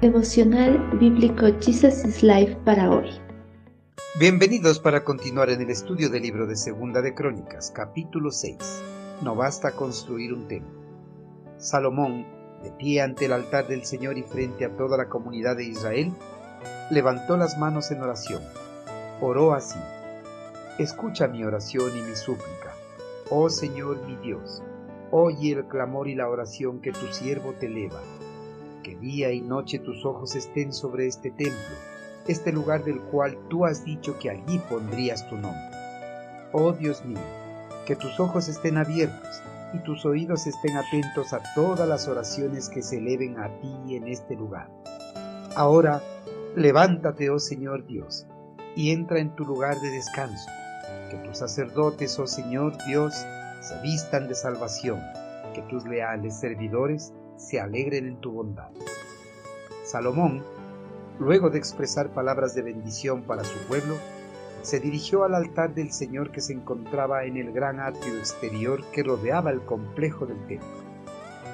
Devocional Bíblico Jesus is Life para hoy. Bienvenidos para continuar en el estudio del libro de Segunda de Crónicas, capítulo 6. No basta construir un templo. Salomón, de pie ante el altar del Señor y frente a toda la comunidad de Israel, levantó las manos en oración. Oró así. Escucha mi oración y mi súplica. Oh Señor mi Dios, oye el clamor y la oración que tu siervo te eleva que día y noche tus ojos estén sobre este templo, este lugar del cual tú has dicho que allí pondrías tu nombre. Oh Dios mío, que tus ojos estén abiertos y tus oídos estén atentos a todas las oraciones que se eleven a ti en este lugar. Ahora, levántate, oh Señor Dios, y entra en tu lugar de descanso, que tus sacerdotes, oh Señor Dios, se vistan de salvación, que tus leales servidores se alegren en tu bondad. Salomón, luego de expresar palabras de bendición para su pueblo, se dirigió al altar del Señor que se encontraba en el gran atrio exterior que rodeaba el complejo del templo.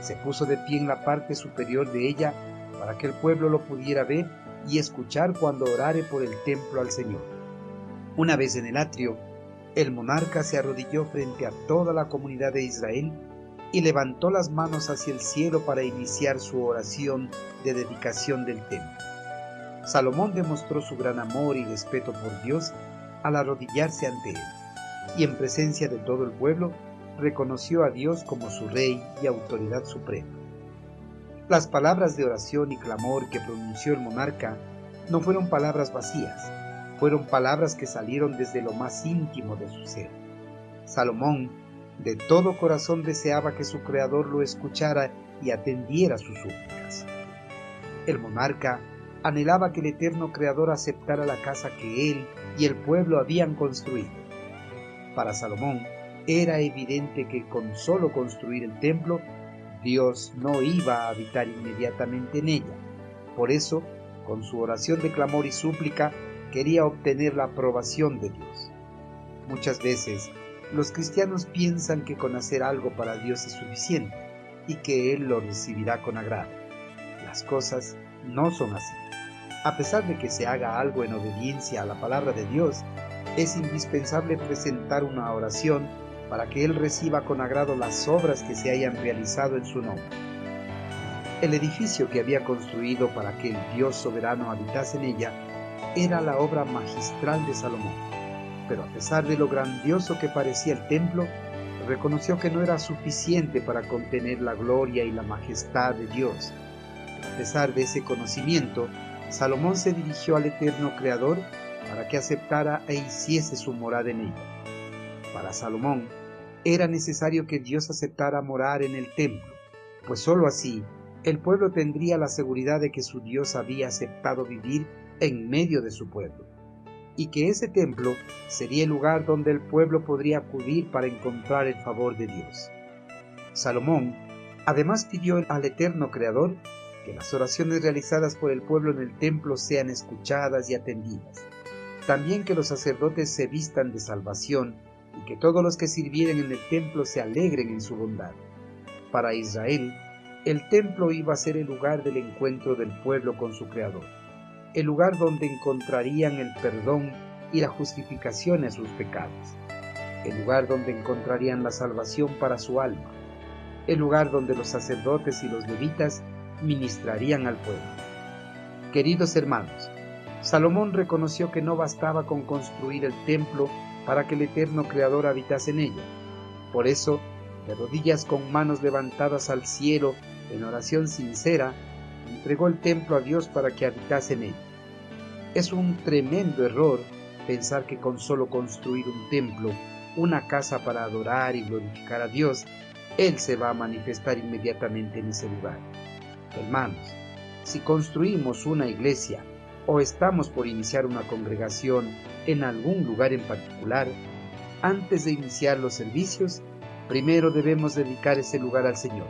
Se puso de pie en la parte superior de ella para que el pueblo lo pudiera ver y escuchar cuando orare por el templo al Señor. Una vez en el atrio, el monarca se arrodilló frente a toda la comunidad de Israel y levantó las manos hacia el cielo para iniciar su oración de dedicación del templo. Salomón demostró su gran amor y respeto por Dios al arrodillarse ante él, y en presencia de todo el pueblo reconoció a Dios como su rey y autoridad suprema. Las palabras de oración y clamor que pronunció el monarca no fueron palabras vacías, fueron palabras que salieron desde lo más íntimo de su ser. Salomón de todo corazón deseaba que su creador lo escuchara y atendiera sus súplicas. El monarca anhelaba que el eterno creador aceptara la casa que él y el pueblo habían construido. Para Salomón era evidente que con solo construir el templo, Dios no iba a habitar inmediatamente en ella. Por eso, con su oración de clamor y súplica, quería obtener la aprobación de Dios. Muchas veces los cristianos piensan que con hacer algo para Dios es suficiente y que Él lo recibirá con agrado. Las cosas no son así. A pesar de que se haga algo en obediencia a la palabra de Dios, es indispensable presentar una oración para que Él reciba con agrado las obras que se hayan realizado en su nombre. El edificio que había construido para que el Dios soberano habitase en ella era la obra magistral de Salomón pero a pesar de lo grandioso que parecía el templo, reconoció que no era suficiente para contener la gloria y la majestad de Dios. A pesar de ese conocimiento, Salomón se dirigió al eterno Creador para que aceptara e hiciese su morada en ella. Para Salomón, era necesario que Dios aceptara morar en el templo, pues sólo así el pueblo tendría la seguridad de que su Dios había aceptado vivir en medio de su pueblo y que ese templo sería el lugar donde el pueblo podría acudir para encontrar el favor de Dios. Salomón además pidió al eterno Creador que las oraciones realizadas por el pueblo en el templo sean escuchadas y atendidas. También que los sacerdotes se vistan de salvación y que todos los que sirvieren en el templo se alegren en su bondad. Para Israel, el templo iba a ser el lugar del encuentro del pueblo con su Creador el lugar donde encontrarían el perdón y la justificación a sus pecados, el lugar donde encontrarían la salvación para su alma, el lugar donde los sacerdotes y los levitas ministrarían al pueblo. Queridos hermanos, Salomón reconoció que no bastaba con construir el templo para que el eterno Creador habitase en ello. Por eso, de rodillas con manos levantadas al cielo, en oración sincera, entregó el templo a Dios para que habitase en él. Es un tremendo error pensar que con solo construir un templo, una casa para adorar y glorificar a Dios, Él se va a manifestar inmediatamente en ese lugar. Hermanos, si construimos una iglesia o estamos por iniciar una congregación en algún lugar en particular, antes de iniciar los servicios, primero debemos dedicar ese lugar al Señor,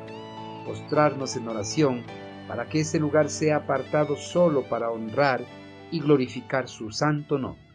postrarnos en oración para que ese lugar sea apartado solo para honrar y glorificar su santo nombre.